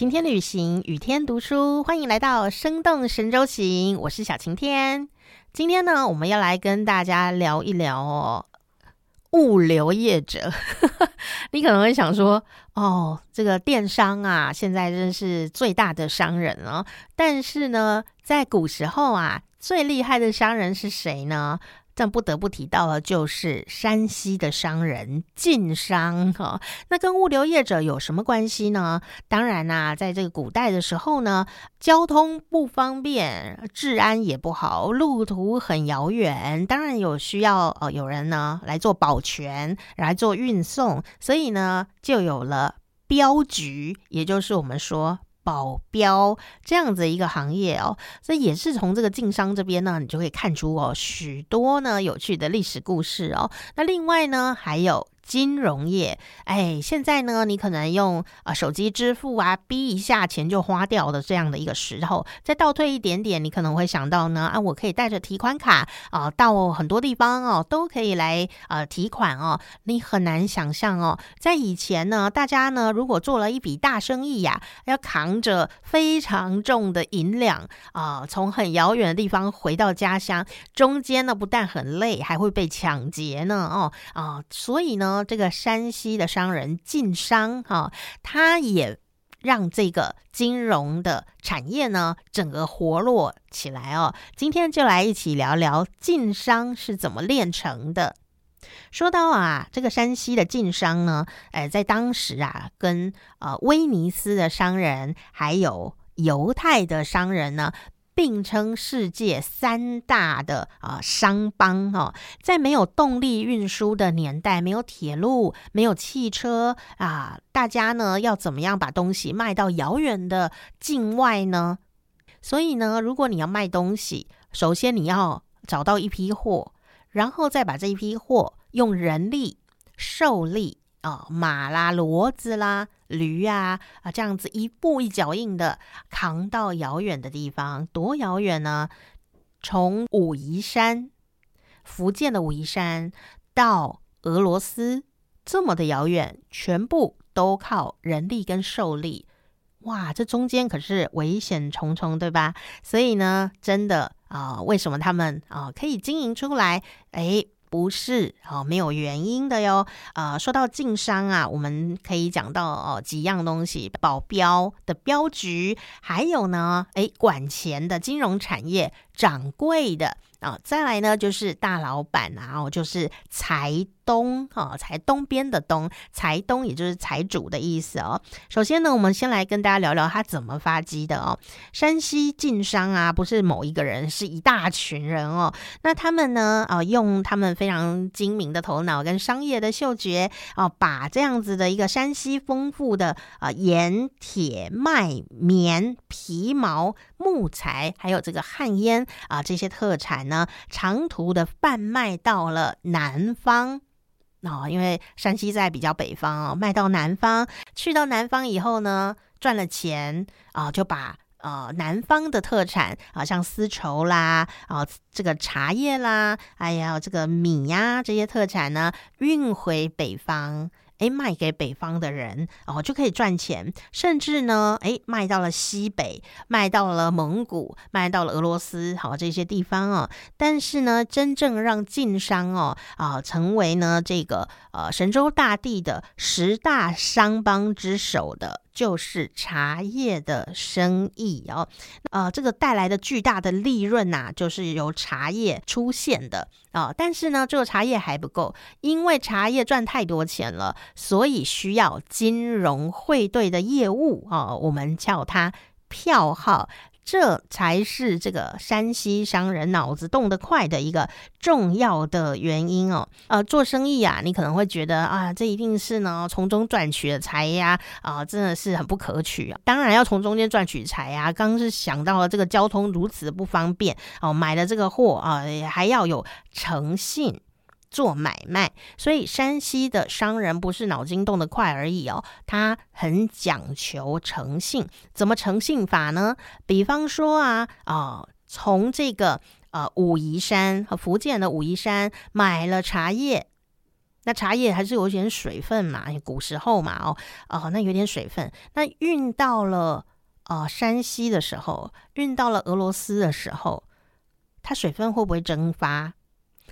晴天旅行，雨天读书，欢迎来到生动神州行，我是小晴天。今天呢，我们要来跟大家聊一聊哦，物流业者。你可能会想说，哦，这个电商啊，现在真是最大的商人哦。但是呢，在古时候啊，最厉害的商人是谁呢？但不得不提到的，就是山西的商人晋商哈。那跟物流业者有什么关系呢？当然啦，在这个古代的时候呢，交通不方便，治安也不好，路途很遥远，当然有需要呃有人呢来做保全，来做运送，所以呢就有了镖局，也就是我们说。保镖这样子一个行业哦，所以也是从这个晋商这边呢，你就可以看出哦许多呢有趣的历史故事哦。那另外呢，还有。金融业，哎，现在呢，你可能用啊手机支付啊，逼一下钱就花掉的这样的一个时候，再倒退一点点，你可能会想到呢，啊，我可以带着提款卡啊，到很多地方哦，都可以来呃提款哦。你很难想象哦，在以前呢，大家呢如果做了一笔大生意呀，要扛着非常重的银两啊，从很遥远的地方回到家乡，中间呢不但很累，还会被抢劫呢，哦啊，所以呢。这个山西的商人晋商哈，他也让这个金融的产业呢整个活络起来哦。今天就来一起聊聊晋商是怎么炼成的。说到啊，这个山西的晋商呢，哎，在当时啊，跟呃威尼斯的商人还有犹太的商人呢。并称世界三大的啊商帮哦，在没有动力运输的年代，没有铁路，没有汽车啊，大家呢要怎么样把东西卖到遥远的境外呢？所以呢，如果你要卖东西，首先你要找到一批货，然后再把这一批货用人力、兽力。啊，马啦、骡子啦、驴啊，啊，这样子一步一脚印的扛到遥远的地方，多遥远呢？从武夷山，福建的武夷山到俄罗斯，这么的遥远，全部都靠人力跟兽力。哇，这中间可是危险重重，对吧？所以呢，真的啊，为什么他们啊可以经营出来？哎。不是哦，没有原因的哟。呃，说到晋商啊，我们可以讲到哦几样东西：保镖的镖局，还有呢，哎，管钱的金融产业掌柜的啊，再来呢就是大老板啊，哦，就是财。东哈财东边的东财东，也就是财主的意思哦。首先呢，我们先来跟大家聊聊他怎么发迹的哦。山西晋商啊，不是某一个人，是一大群人哦。那他们呢，啊，用他们非常精明的头脑跟商业的嗅觉啊，把这样子的一个山西丰富的啊盐、铁、麦、棉、皮毛、木材，还有这个旱烟啊这些特产呢，长途的贩卖到了南方。哦，因为山西在比较北方哦，卖到南方，去到南方以后呢，赚了钱啊，就把呃南方的特产啊，像丝绸啦，啊这个茶叶啦，哎呀这个米呀这些特产呢，运回北方。诶，卖给北方的人哦，就可以赚钱，甚至呢，诶，卖到了西北，卖到了蒙古，卖到了俄罗斯，好这些地方哦。但是呢，真正让晋商哦啊成为呢这个呃神州大地的十大商帮之首的。就是茶叶的生意哦，呃，这个带来的巨大的利润呐，就是由茶叶出现的啊。但是呢，这个茶叶还不够，因为茶叶赚太多钱了，所以需要金融汇兑的业务啊，我们叫它票号。这才是这个山西商人脑子动得快的一个重要的原因哦。呃，做生意啊，你可能会觉得啊，这一定是呢从中赚取的财呀，啊，真的是很不可取啊。当然要从中间赚取财呀。刚是想到了这个交通如此不方便哦，买了这个货啊，还要有诚信。做买卖，所以山西的商人不是脑筋动得快而已哦，他很讲求诚信。怎么诚信法呢？比方说啊啊，从这个呃武夷山和福建的武夷山买了茶叶，那茶叶还是有点水分嘛，古时候嘛，哦哦，那有点水分。那运到了呃山西的时候，运到了俄罗斯的时候，它水分会不会蒸发？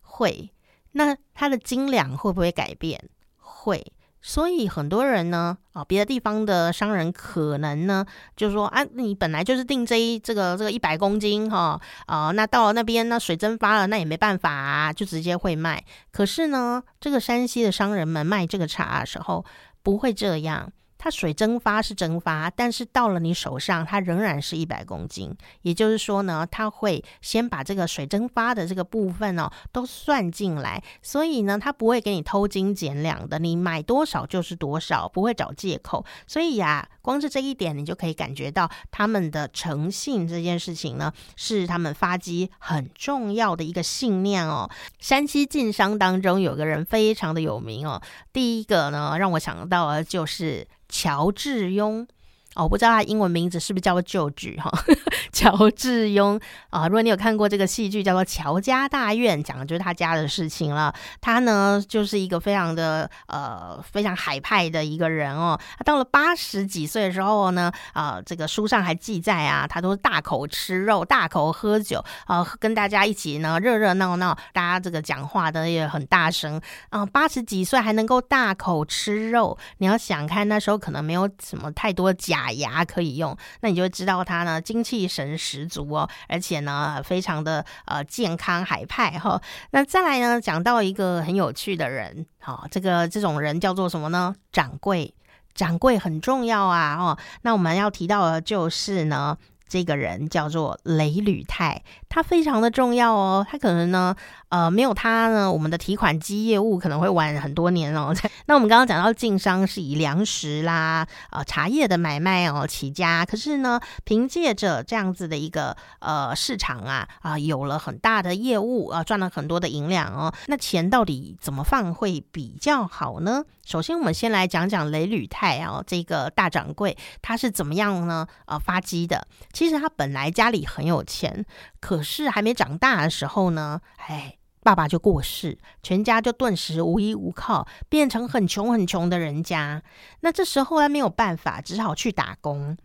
会。那它的斤两会不会改变？会。所以很多人呢，啊，别的地方的商人可能呢，就说啊，你本来就是定这一这个这个一百公斤哈，啊，那到了那边那，水蒸发了，那也没办法啊，就直接会卖。可是呢，这个山西的商人们卖这个茶的时候，不会这样。它水蒸发是蒸发，但是到了你手上，它仍然是一百公斤。也就是说呢，它会先把这个水蒸发的这个部分哦都算进来，所以呢，它不会给你偷斤减两的，你买多少就是多少，不会找借口。所以呀，光是这一点，你就可以感觉到他们的诚信这件事情呢，是他们发迹很重要的一个信念哦。山西晋商当中有个人非常的有名哦，第一个呢，让我想到的就是。乔治庸。哦，我不知道他英文名字是不是叫做旧剧哈？乔治庸啊，如果你有看过这个戏剧，叫做《乔家大院》，讲的就是他家的事情了。他呢，就是一个非常的呃非常海派的一个人哦。他到了八十几岁的时候呢，啊，这个书上还记载啊，他都是大口吃肉，大口喝酒啊，跟大家一起呢热热闹闹，大家这个讲话的也很大声啊。八十几岁还能够大口吃肉，你要想看那时候可能没有什么太多假。牙可以用，那你就知道他呢精气神十足哦，而且呢非常的呃健康海派哈。那再来呢讲到一个很有趣的人，好，这个这种人叫做什么呢？掌柜，掌柜很重要啊哦。那我们要提到的就是呢。这个人叫做雷履泰，他非常的重要哦。他可能呢，呃，没有他呢，我们的提款机业务可能会晚很多年哦。那我们刚刚讲到晋商是以粮食啦、呃茶叶的买卖哦起家，可是呢，凭借着这样子的一个呃市场啊啊，有了很大的业务啊，赚了很多的银两哦。那钱到底怎么放会比较好呢？首先，我们先来讲讲雷履泰啊，这个大掌柜他是怎么样呢？呃，发迹的。其实他本来家里很有钱，可是还没长大的时候呢，哎，爸爸就过世，全家就顿时无依无靠，变成很穷很穷的人家。那这时候他没有办法，只好去打工。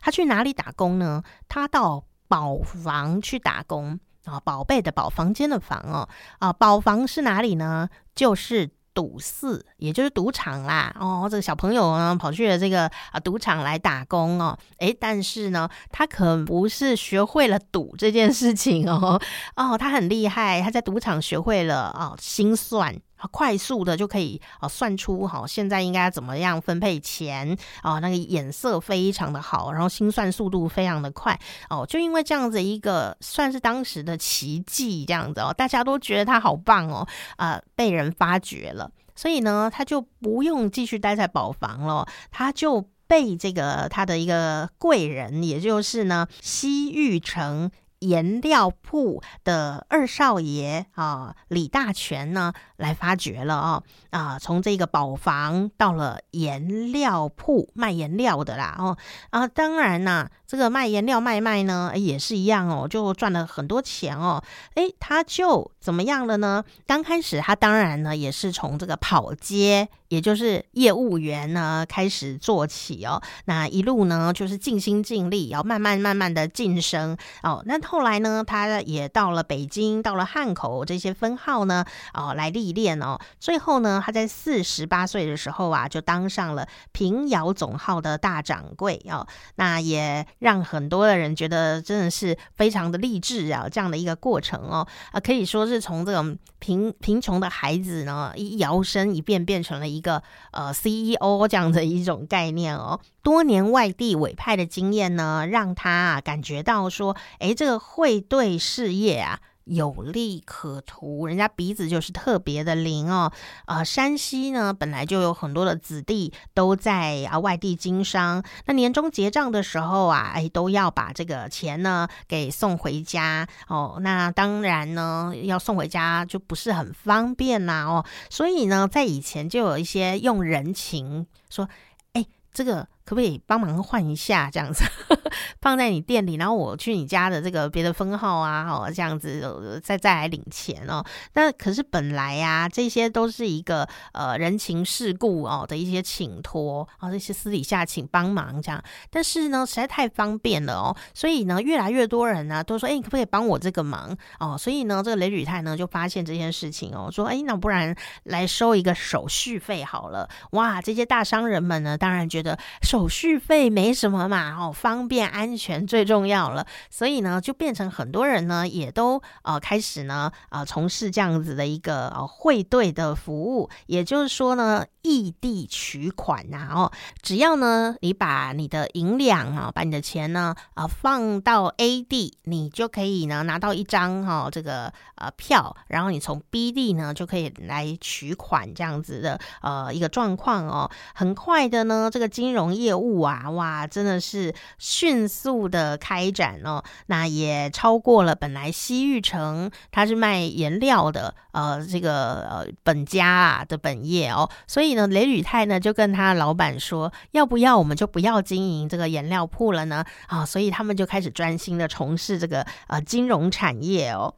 他去哪里打工呢？他到宝房去打工啊，宝贝的宝，房间的房哦，啊，宝房是哪里呢？就是。赌肆，也就是赌场啦。哦，这个小朋友呢，跑去了这个啊赌场来打工哦。诶，但是呢，他可不是学会了赌这件事情哦。哦，他很厉害，他在赌场学会了哦心算。快速的就可以啊算出好现在应该怎么样分配钱啊，那个眼色非常的好，然后心算速度非常的快哦，就因为这样子一个算是当时的奇迹这样子哦，大家都觉得他好棒哦，啊被人发掘了，所以呢他就不用继续待在宝房了，他就被这个他的一个贵人，也就是呢西域城。颜料铺的二少爷啊，李大全呢，来发掘了啊啊，从这个宝房到了颜料铺卖颜料的啦哦啊，当然呐。这个卖颜料卖卖呢，也是一样哦，就赚了很多钱哦。诶，他就怎么样了呢？刚开始他当然呢，也是从这个跑街，也就是业务员呢开始做起哦。那一路呢，就是尽心尽力，要慢慢慢慢的晋升哦。那后来呢，他也到了北京，到了汉口这些分号呢，哦，来历练哦。最后呢，他在四十八岁的时候啊，就当上了平遥总号的大掌柜哦。那也。让很多的人觉得真的是非常的励志啊，这样的一个过程哦，啊，可以说是从这种贫贫穷的孩子呢，一摇身一变变成了一一个呃 CEO 这样的一种概念哦。多年外地委派的经验呢，让他啊感觉到说，哎，这个会对事业啊。有利可图，人家鼻子就是特别的灵哦。呃，山西呢本来就有很多的子弟都在啊外地经商，那年终结账的时候啊，哎都要把这个钱呢给送回家哦。那当然呢，要送回家就不是很方便呐哦。所以呢，在以前就有一些用人情说，哎，这个。可不可以帮忙换一下这样子，放在你店里，然后我去你家的这个别的分号啊，哦，这样子再再来领钱哦。那可是本来呀，这些都是一个呃人情世故哦的一些请托啊，这些私底下请帮忙这样。但是呢，实在太方便了哦，所以呢，越来越多人呢都说，哎，你可不可以帮我这个忙哦？所以呢，这个雷吕泰呢就发现这件事情哦，说，哎，那不然来收一个手续费好了。哇，这些大商人们呢，当然觉得手手续费没什么嘛，哦，方便安全最重要了，所以呢，就变成很多人呢也都呃开始呢呃从事这样子的一个呃汇兑的服务，也就是说呢。异地取款呐，哦，只要呢，你把你的银两啊，把你的钱呢，啊，放到 A 地，你就可以呢拿到一张哈这个呃票，然后你从 B 地呢就可以来取款这样子的呃一个状况哦，很快的呢，这个金融业业务啊，哇，真的是迅速的开展哦，那也超过了本来西域城它是卖颜料的呃这个呃本家啊的本业哦，所以。呢，雷吕泰呢就跟他老板说，要不要我们就不要经营这个颜料铺了呢？啊，所以他们就开始专心的从事这个呃金融产业哦。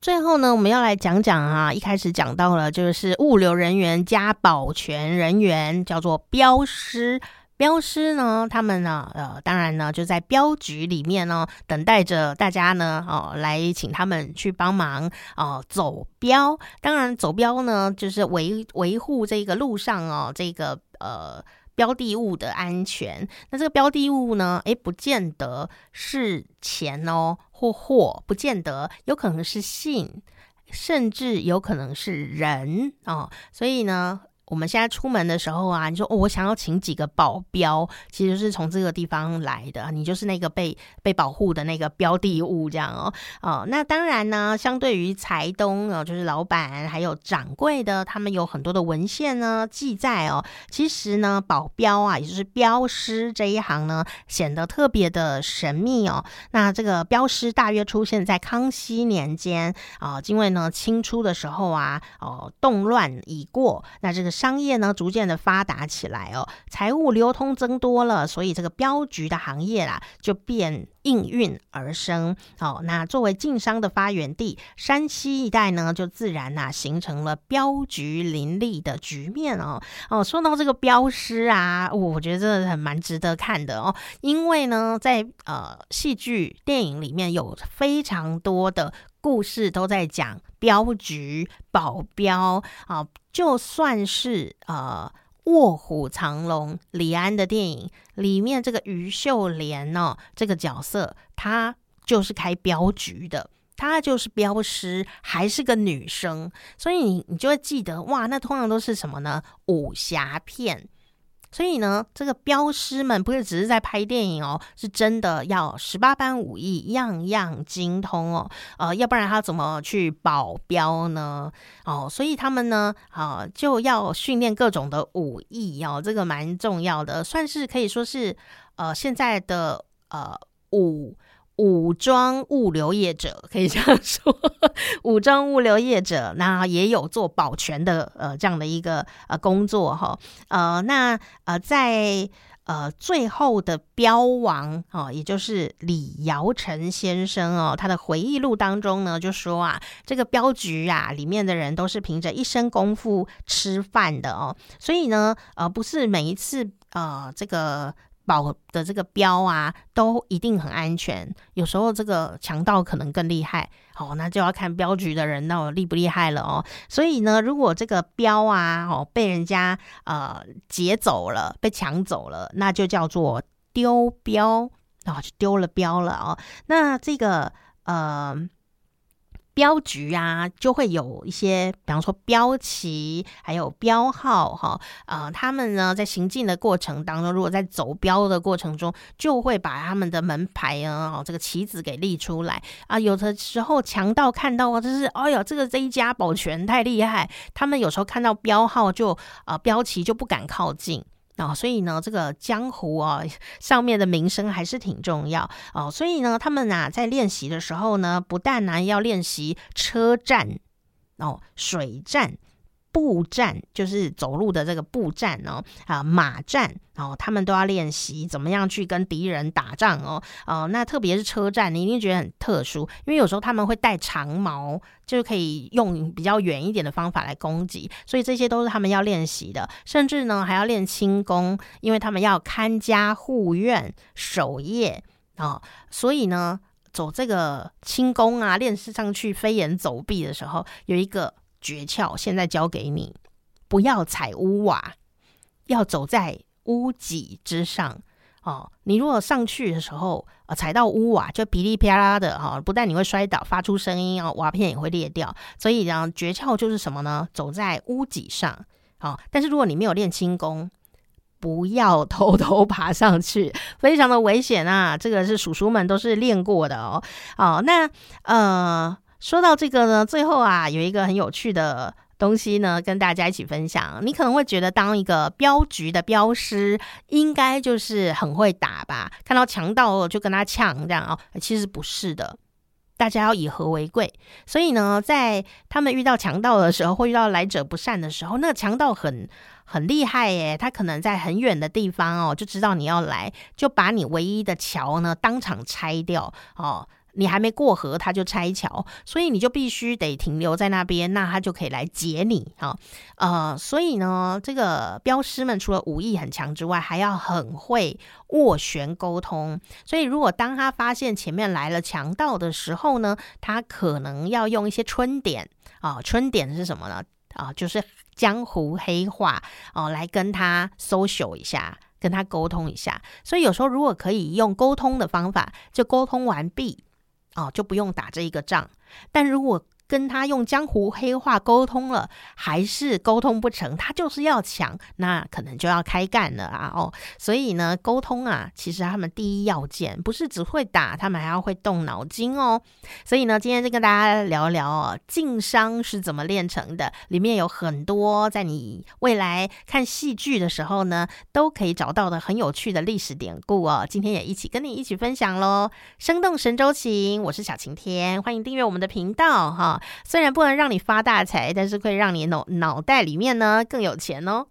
最后呢，我们要来讲讲啊，一开始讲到了就是物流人员加保全人员，叫做标师。镖师呢，他们呢，呃，当然呢，就在镖局里面呢，等待着大家呢，哦，来请他们去帮忙哦，走镖。当然，走镖呢，就是维维护这个路上哦，这个呃标的物的安全。那这个标的物呢，诶，不见得是钱哦，或货，不见得，有可能是信，甚至有可能是人哦。所以呢。我们现在出门的时候啊，你说哦，我想要请几个保镖，其实是从这个地方来的，你就是那个被被保护的那个标的物，这样哦哦。那当然呢，相对于财东哦，就是老板还有掌柜的，他们有很多的文献呢记载哦。其实呢，保镖啊，也就是镖师这一行呢，显得特别的神秘哦。那这个镖师大约出现在康熙年间啊，因为呢，清初的时候啊，哦，动乱已过，那这个。商业呢，逐渐的发达起来哦，财务流通增多了，所以这个镖局的行业啦，就变应运而生。哦，那作为晋商的发源地，山西一带呢，就自然呐形成了镖局林立的局面哦。哦，说到这个镖师啊，我觉得真的很蛮值得看的哦，因为呢，在呃戏剧电影里面有非常多的。故事都在讲镖局保镖啊，就算是呃《卧虎藏龙》李安的电影里面，这个于秀莲哦，这个角色她就是开镖局的，她就是镖师，还是个女生，所以你你就会记得哇，那通常都是什么呢？武侠片。所以呢，这个镖师们不是只是在拍电影哦，是真的要十八般武艺，样样精通哦。呃，要不然他怎么去保镖呢？哦，所以他们呢，啊，就要训练各种的武艺哦，这个蛮重要的，算是可以说是呃现在的呃武。武装物流业者可以这样说，武装物流业者那也有做保全的呃这样的一个呃工作哈呃那呃在呃最后的标王哦，也就是李尧臣先生哦，他的回忆录当中呢就说啊，这个镖局啊里面的人都是凭着一身功夫吃饭的哦，所以呢呃不是每一次呃这个。保的这个标啊，都一定很安全。有时候这个强盗可能更厉害，哦，那就要看镖局的人那厉不厉害了哦。所以呢，如果这个标啊，哦，被人家呃劫走了，被抢走了，那就叫做丢标，然后就丢了标了哦。那这个呃。镖局啊，就会有一些，比方说标旗，还有标号，哈，呃，他们呢在行进的过程当中，如果在走标的过程中，就会把他们的门牌啊，这个旗子给立出来啊。有的时候强盗看到啊，就是，哎呦，这个这一家保全太厉害，他们有时候看到标号就啊标旗就不敢靠近。哦，所以呢，这个江湖哦，上面的名声还是挺重要哦。所以呢，他们呐在练习的时候呢，不但呢要练习车站、哦水战、步战就是走路的这个步战哦，啊，马战哦，他们都要练习怎么样去跟敌人打仗哦，哦，那特别是车战，你一定觉得很特殊，因为有时候他们会带长矛，就可以用比较远一点的方法来攻击，所以这些都是他们要练习的，甚至呢还要练轻功，因为他们要看家护院、守夜啊，所以呢走这个轻功啊，练上去飞檐走壁的时候，有一个。诀窍现在教给你，不要踩屋瓦，要走在屋脊之上哦。你如果上去的时候，呃，踩到屋瓦就噼里啪啦的哈，不但你会摔倒，发出声音哦，瓦片也会裂掉。所以呢，诀窍就是什么呢？走在屋脊上哦。但是如果你没有练轻功，不要偷偷爬上去，非常的危险啊。这个是叔叔们都是练过的哦。哦，那呃。说到这个呢，最后啊，有一个很有趣的东西呢，跟大家一起分享。你可能会觉得，当一个镖局的镖师，应该就是很会打吧？看到强盗就跟他呛，这样哦，其实不是的。大家要以和为贵。所以呢，在他们遇到强盗的时候，或遇到来者不善的时候，那个强盗很很厉害耶，他可能在很远的地方哦，就知道你要来，就把你唯一的桥呢当场拆掉哦。你还没过河，他就拆桥，所以你就必须得停留在那边，那他就可以来劫你哈。呃，所以呢，这个镖师们除了武艺很强之外，还要很会斡旋沟通。所以，如果当他发现前面来了强盗的时候呢，他可能要用一些春点啊，春点是什么呢？啊，就是江湖黑话哦，来跟他 social 一下，跟他沟通一下。所以有时候如果可以用沟通的方法，就沟通完毕。哦，就不用打这一个仗，但如果。跟他用江湖黑话沟通了，还是沟通不成，他就是要抢，那可能就要开干了啊！哦，所以呢，沟通啊，其实他们第一要件不是只会打，他们还要会动脑筋哦。所以呢，今天就跟大家聊聊哦，晋商是怎么练成的，里面有很多在你未来看戏剧的时候呢，都可以找到的很有趣的历史典故哦。今天也一起跟你一起分享喽，生动神州行，我是小晴天，欢迎订阅我们的频道哈。虽然不能让你发大财，但是会让你脑脑袋里面呢更有钱哦。